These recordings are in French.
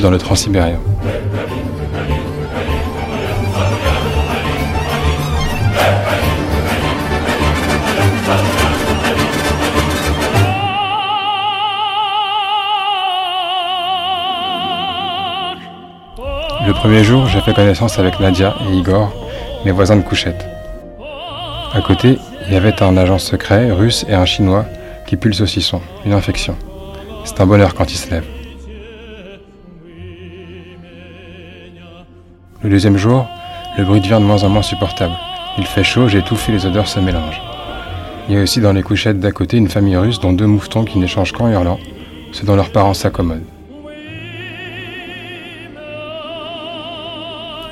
Dans le transsibérien. Le premier jour, j'ai fait connaissance avec Nadia et Igor, mes voisins de couchette. À côté, il y avait un agent secret russe et un chinois qui pue le saucisson, une infection. C'est un bonheur quand il se lève. Le deuxième jour, le bruit devient de moins en moins supportable. Il fait chaud, j'ai étouffé, les odeurs se mélangent. Il y a aussi dans les couchettes d'à côté une famille russe dont deux moufetons qui n'échangent qu'en hurlant, ce dont leurs parents s'accommodent.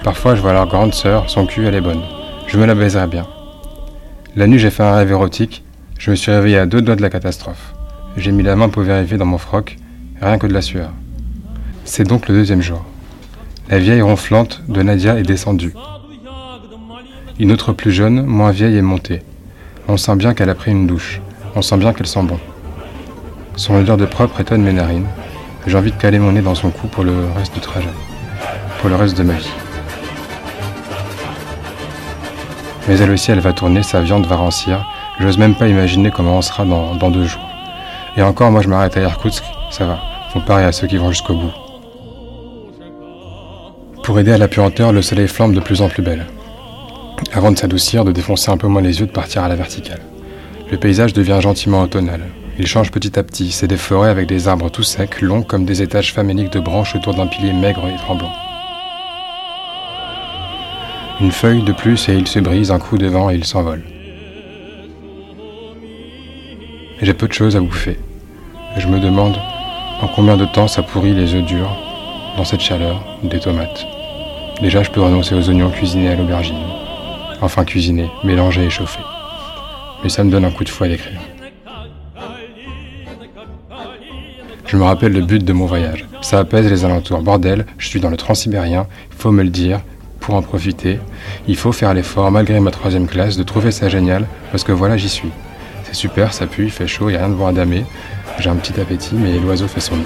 Parfois, je vois leur grande sœur, son cul, elle est bonne. Je me la baiserais bien. La nuit, j'ai fait un rêve érotique. Je me suis réveillé à deux doigts de la catastrophe. J'ai mis la main pour vérifier dans mon froc, rien que de la sueur. C'est donc le deuxième jour. La vieille ronflante de Nadia est descendue. Une autre plus jeune, moins vieille, est montée. On sent bien qu'elle a pris une douche. On sent bien qu'elle sent bon. Son odeur de propre étonne mes narines. J'ai envie de caler mon nez dans son cou pour le reste du trajet. Pour le reste de ma vie. Mais elle aussi, elle va tourner, sa viande va rancir. J'ose même pas imaginer comment on sera dans, deux jours. Et encore, moi je m'arrête à Irkoutsk, ça va. Comparé à ceux qui vont jusqu'au bout. Pour aider à la puanteur, le soleil flambe de plus en plus belle. Avant de s'adoucir, de défoncer un peu moins les yeux, de partir à la verticale. Le paysage devient gentiment automnal. Il change petit à petit. C'est des forêts avec des arbres tout secs, longs comme des étages faméliques de branches autour d'un pilier maigre et tremblant. Une feuille de plus et il se brise, un coup de vent et il s'envole. J'ai peu de choses à bouffer. Je me demande en combien de temps ça pourrit les œufs durs, dans cette chaleur, des tomates. Déjà, je peux renoncer aux oignons cuisinés à l'aubergine. Enfin cuisinés, mélangés et chauffés. Mais ça me donne un coup de fouet d'écrire. Je me rappelle le but de mon voyage. Ça apaise les alentours. Bordel, je suis dans le transsibérien, il faut me le dire, pour en profiter, il faut faire l'effort, malgré ma troisième classe, de trouver ça génial, parce que voilà, j'y suis. C'est super, ça pue, il fait chaud, il n'y a rien de à damer. J'ai un petit appétit, mais l'oiseau fait son nid.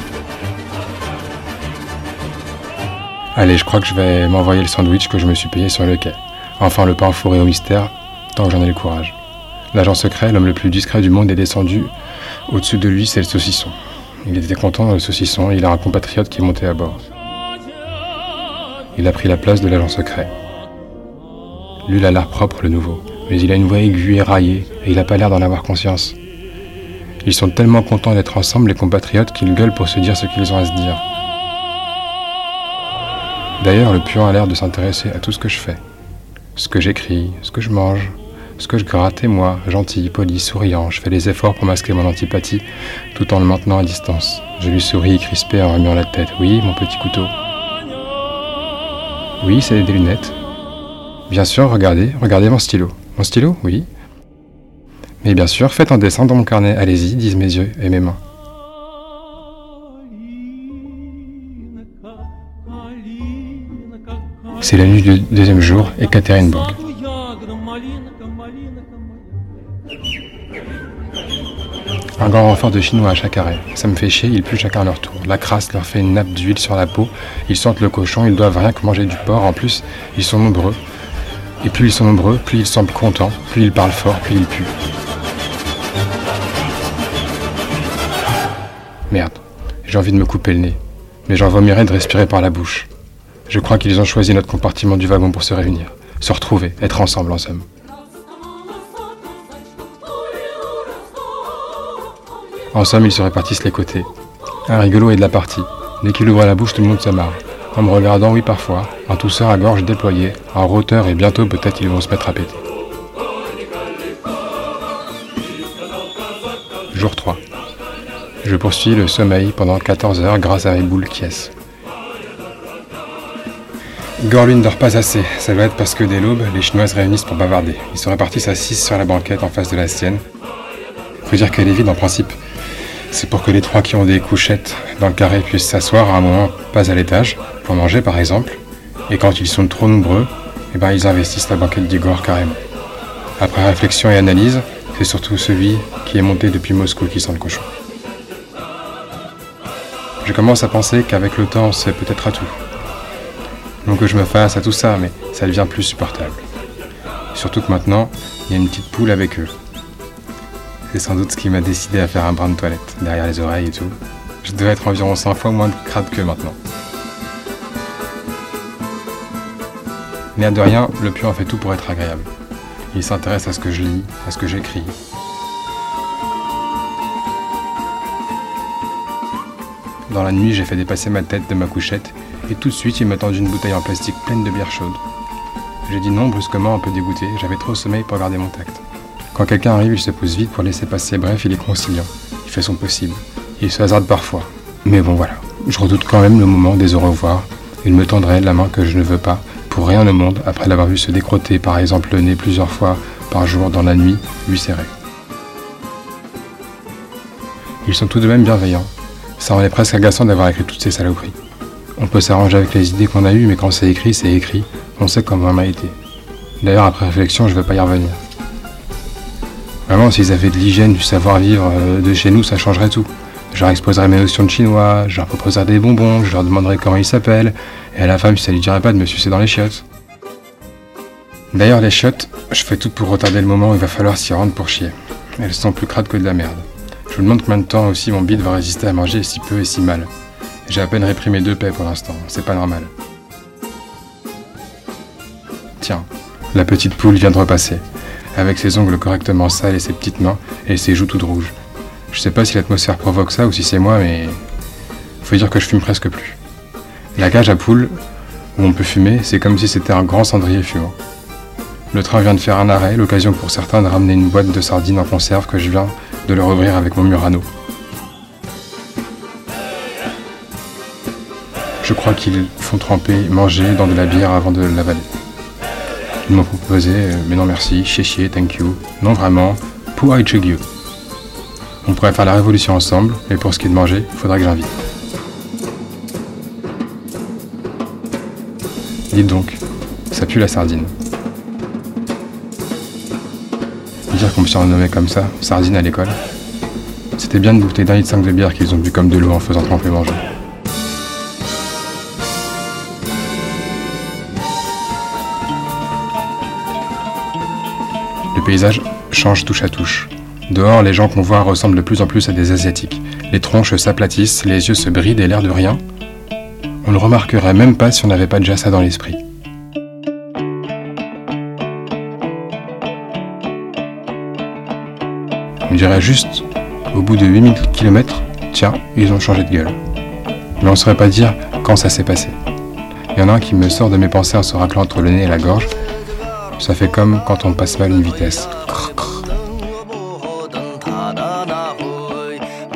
Allez, je crois que je vais m'envoyer le sandwich que je me suis payé sur le quai. Enfin, le pain fourré au mystère, tant que j'en ai le courage. L'agent secret, l'homme le plus discret du monde, est descendu. Au-dessus de lui, c'est le saucisson. Il était content le saucisson, il a un compatriote qui est monté à bord. Il a pris la place de l'agent secret. Lui, a l'air propre, le nouveau, mais il a une voix aiguë et raillée, et il n'a pas l'air d'en avoir conscience. Ils sont tellement contents d'être ensemble, les compatriotes, qu'ils gueulent pour se dire ce qu'ils ont à se dire. D'ailleurs, le puant a l'air de s'intéresser à tout ce que je fais. Ce que j'écris, ce que je mange, ce que je gratte, et moi, gentil, poli, souriant, je fais des efforts pour masquer mon antipathie, tout en le maintenant à distance. Je lui souris crispé en remuant la tête. Oui, mon petit couteau. Oui, c'est des lunettes. Bien sûr, regardez, regardez mon stylo. Mon stylo, oui. Mais bien sûr, faites un dessin dans mon carnet. Allez-y, disent mes yeux et mes mains. C'est la nuit du deuxième jour, Ekaterinbourg. Un grand renfort de Chinois à chaque arrêt. Ça me fait chier, ils puent chacun leur tour. La crasse leur fait une nappe d'huile sur la peau. Ils sentent le cochon, ils doivent rien que manger du porc. En plus, ils sont nombreux. Et plus ils sont nombreux, plus ils semblent contents, plus ils parlent fort, plus ils puent. Merde, j'ai envie de me couper le nez. Mais j'en vomirais de respirer par la bouche. Je crois qu'ils ont choisi notre compartiment du wagon pour se réunir, se retrouver, être ensemble en somme. En somme, ils se répartissent les côtés. Un rigolo est de la partie. Dès qu'il ouvre la bouche, tout le monde se marre. En me regardant, oui, parfois. Un tousseur à gorge déployée, un roteur, et bientôt, peut-être, ils vont se mettre à péter. Jour 3. Je poursuis le sommeil pendant 14 heures grâce à mes boules Kies. Gorlin ne dort pas assez. Ça doit être parce que dès l'aube, les Chinois se réunissent pour bavarder. Ils se répartissent à 6 sur la banquette en face de la sienne. Faut dire qu'elle est vide en principe. C'est pour que les trois qui ont des couchettes dans le carré puissent s'asseoir à un moment, pas à l'étage, pour manger par exemple. Et quand ils sont trop nombreux, eh ben, ils investissent la banquette d'Igor carrément. Après réflexion et analyse, c'est surtout celui qui est monté depuis Moscou qui sent le cochon. Je commence à penser qu'avec le temps, c'est peut-être à tout. Donc que je me fasse à tout ça, mais ça devient plus supportable. Surtout que maintenant, il y a une petite poule avec eux. C'est sans doute ce qui m'a décidé à faire un brin de toilette, derrière les oreilles et tout. Je devais être environ 100 fois moins de crade que maintenant. Mais à de rien, le pion en fait tout pour être agréable. Il s'intéresse à ce que je lis, à ce que j'écris. Dans la nuit, j'ai fait dépasser ma tête de ma couchette et tout de suite, il m'a tendu une bouteille en plastique pleine de bière chaude. J'ai dit non brusquement, un peu dégoûté, j'avais trop sommeil pour garder mon tact. Quand quelqu'un arrive, il se pose vite pour laisser passer, bref, il est conciliant. Il fait son possible. Il se hasarde parfois. Mais bon, voilà. Je redoute quand même le moment des au revoir. Il me tendrait la main que je ne veux pas, pour rien au monde, après l'avoir vu se décrotter, par exemple, le nez plusieurs fois par jour dans la nuit, lui serrer. Ils sont tout de même bienveillants. Ça en est presque agaçant d'avoir écrit toutes ces saloperies. On peut s'arranger avec les idées qu'on a eues, mais quand c'est écrit, c'est écrit. On sait comment on a été. D'ailleurs, après réflexion, je ne vais pas y revenir. Vraiment, s'ils avaient de l'hygiène, du savoir-vivre euh, de chez nous, ça changerait tout. Je leur exposerais mes notions de chinois, je leur proposerais des bonbons, je leur demanderais comment ils s'appellent, et à la femme, ça lui dirait pas de me sucer dans les chiottes. D'ailleurs, les chiottes, je fais tout pour retarder le moment où il va falloir s'y rendre pour chier. Elles sont plus crades que de la merde. Je me demande combien de temps aussi mon bide va résister à manger si peu et si mal. J'ai à peine réprimé deux paix pour l'instant, c'est pas normal. Tiens, la petite poule vient de repasser avec ses ongles correctement sales et ses petites mains et ses joues toutes rouges. Je sais pas si l'atmosphère provoque ça ou si c'est moi, mais faut dire que je fume presque plus. La cage à poules, où on peut fumer, c'est comme si c'était un grand cendrier fumant. Le train vient de faire un arrêt, l'occasion pour certains de ramener une boîte de sardines en conserve que je viens de leur ouvrir avec mon Murano. Je crois qu'ils font tremper, manger dans de la bière avant de l'avaler. Ils m'ont proposé, euh, mais non merci, chier, thank you. Non vraiment, pour you. On pourrait faire la révolution ensemble, mais pour ce qui est de manger, il faudra que j'invite. Dites donc, ça pue la sardine. Dire qu'on me surnommait comme ça, sardine à l'école? C'était bien de bouteille d'un litre 5 de bière qu'ils ont bu comme de l'eau en faisant tremper manger. Paysage change touche à touche. Dehors, les gens qu'on voit ressemblent de plus en plus à des Asiatiques. Les tronches s'aplatissent, les yeux se brident et l'air de rien. On ne remarquerait même pas si on n'avait pas déjà ça dans l'esprit. On dirait juste, au bout de 8000 km, tiens, ils ont changé de gueule. Mais on ne saurait pas dire quand ça s'est passé. Il y en a un qui me sort de mes pensées en se raclant entre le nez et la gorge, ça fait comme quand on passe mal une vitesse.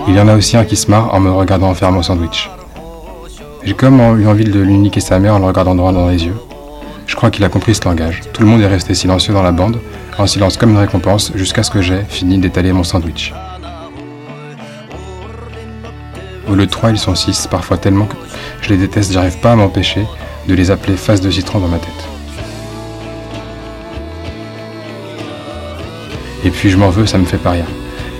Il y en a aussi un qui se marre en me regardant faire mon sandwich. J'ai comme eu envie de lui niquer sa mère en le regardant droit dans les yeux. Je crois qu'il a compris ce langage. Tout le monde est resté silencieux dans la bande, en silence comme une récompense, jusqu'à ce que j'ai fini d'étaler mon sandwich. Au lieu de trois, ils sont six, parfois tellement que je les déteste, j'arrive pas à m'empêcher de les appeler face de citron dans ma tête. Et puis je m'en veux, ça me fait pas rien.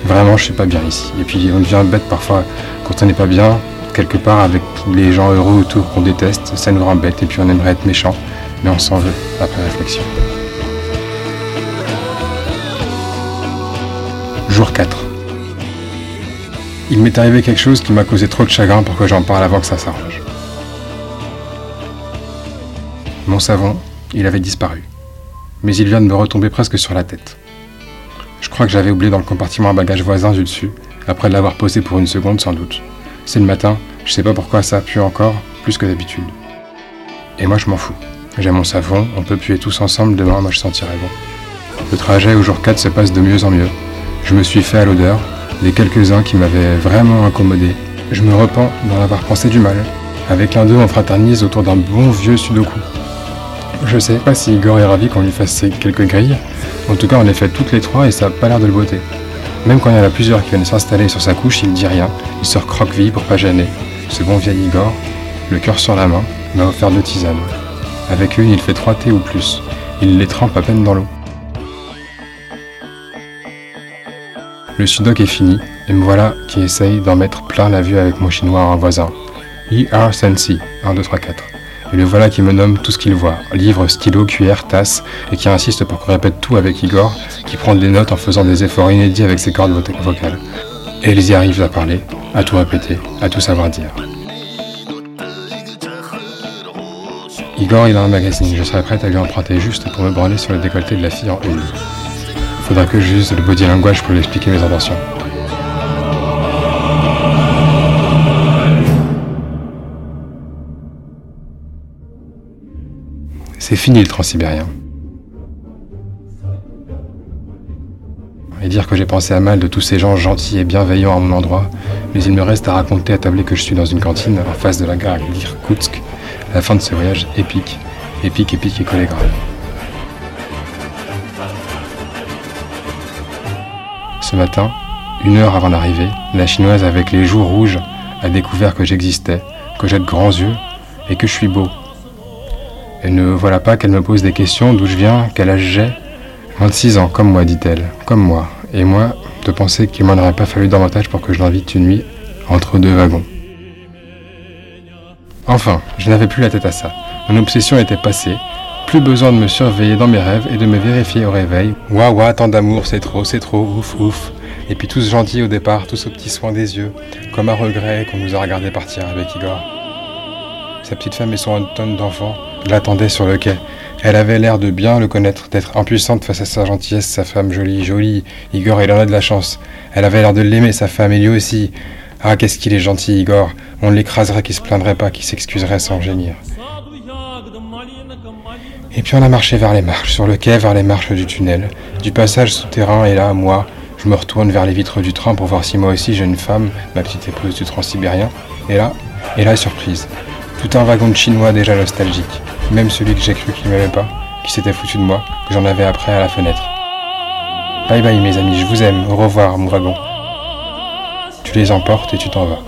Vraiment, je suis pas bien ici. Et puis on devient bête parfois quand on n'est pas bien, quelque part avec les gens heureux autour qu'on déteste, ça nous rend bête et puis on aimerait être méchant, mais on s'en veut après réflexion. Jour 4. Il m'est arrivé quelque chose qui m'a causé trop de chagrin pour que j'en parle avant que ça s'arrange. Mon savon, il avait disparu. Mais il vient de me retomber presque sur la tête. Crois que j'avais oublié dans le compartiment un bagage voisin du dessus, après l'avoir posé pour une seconde sans doute. C'est le matin, je sais pas pourquoi ça pue encore, plus que d'habitude. Et moi je m'en fous. J'ai mon savon, on peut puer tous ensemble, demain moi je sentirai bon. Le trajet au jour 4 se passe de mieux en mieux. Je me suis fait à l'odeur, des quelques-uns qui m'avaient vraiment incommodé. Je me repens d'en avoir pensé du mal. Avec l'un d'eux, on fraternise autour d'un bon vieux sudoku. Je sais pas si Igor est ravi qu'on lui fasse ces quelques grilles, en tout cas, on les fait toutes les trois et ça n'a pas l'air de le botter. Même quand il y en a plusieurs qui viennent s'installer sur sa couche, il dit rien. Il se recroqueville pour pas gêner. Ce bon vieil Igor, le cœur sur la main, m'a offert deux tisanes. Avec une, il fait trois thés ou plus. Il les trempe à peine dans l'eau. Le sudoc est fini, et me voilà qui essaye d'en mettre plein la vue avec mon chinois en voisin. E.R. Sensi, 1, 2, 3, 4. Et le voilà qui me nomme tout ce qu'il voit. Livre, stylo, cuillère, tasse, et qui insiste pour qu'on répète tout avec Igor, qui prend des notes en faisant des efforts inédits avec ses cordes vocales. Et ils y arrivent à parler, à tout répéter, à tout savoir dire. Igor, il a un magazine, je serais prête à lui emprunter juste pour me branler sur le décolleté de la fille en une. Faudra que j'use le body language pour lui expliquer mes intentions. C'est fini le transsibérien. Et dire que j'ai pensé à mal de tous ces gens gentils et bienveillants à mon endroit, mais il me reste à raconter à tabler que je suis dans une cantine en face de la gare d'Irkoutsk, la fin de ce voyage épique, épique, épique et collé grave. Ce matin, une heure avant l'arrivée, la chinoise avec les joues rouges a découvert que j'existais, que j'ai de grands yeux et que je suis beau. Et ne voilà pas qu'elle me pose des questions d'où je viens, quel âge j'ai. 26 ans, comme moi, dit-elle, comme moi. Et moi, de penser qu'il m'en aurait pas fallu davantage pour que je l'invite une nuit entre deux wagons. Enfin, je n'avais plus la tête à ça. Mon obsession était passée, plus besoin de me surveiller dans mes rêves et de me vérifier au réveil. Ouah, ouah, tant d'amour, c'est trop, c'est trop, ouf, ouf. Et puis tous gentils au départ, tous aux petits soins des yeux, comme un regret qu'on nous a regardé partir avec Igor. Sa petite femme et son tonne d'enfants l'attendaient sur le quai. Elle avait l'air de bien le connaître, d'être impuissante face à sa gentillesse, sa femme jolie, jolie. Igor, il en a de la chance. Elle avait l'air de l'aimer, sa femme, et lui aussi. Ah, qu'est-ce qu'il est gentil, Igor. On l'écraserait, qu'il se plaindrait pas, qu'il s'excuserait sans gémir. Et puis on a marché vers les marches, sur le quai vers les marches du tunnel, du passage souterrain, et là, moi, je me retourne vers les vitres du train pour voir si moi aussi j'ai une femme, ma petite épouse du transsibérien. Et là, et là, surprise. Tout un wagon de chinois déjà nostalgique. Même celui que j'ai cru qu'il m'aimait pas, qui s'était foutu de moi, que j'en avais après à la fenêtre. Bye bye mes amis, je vous aime, au revoir mon wagon. Tu les emportes et tu t'en vas.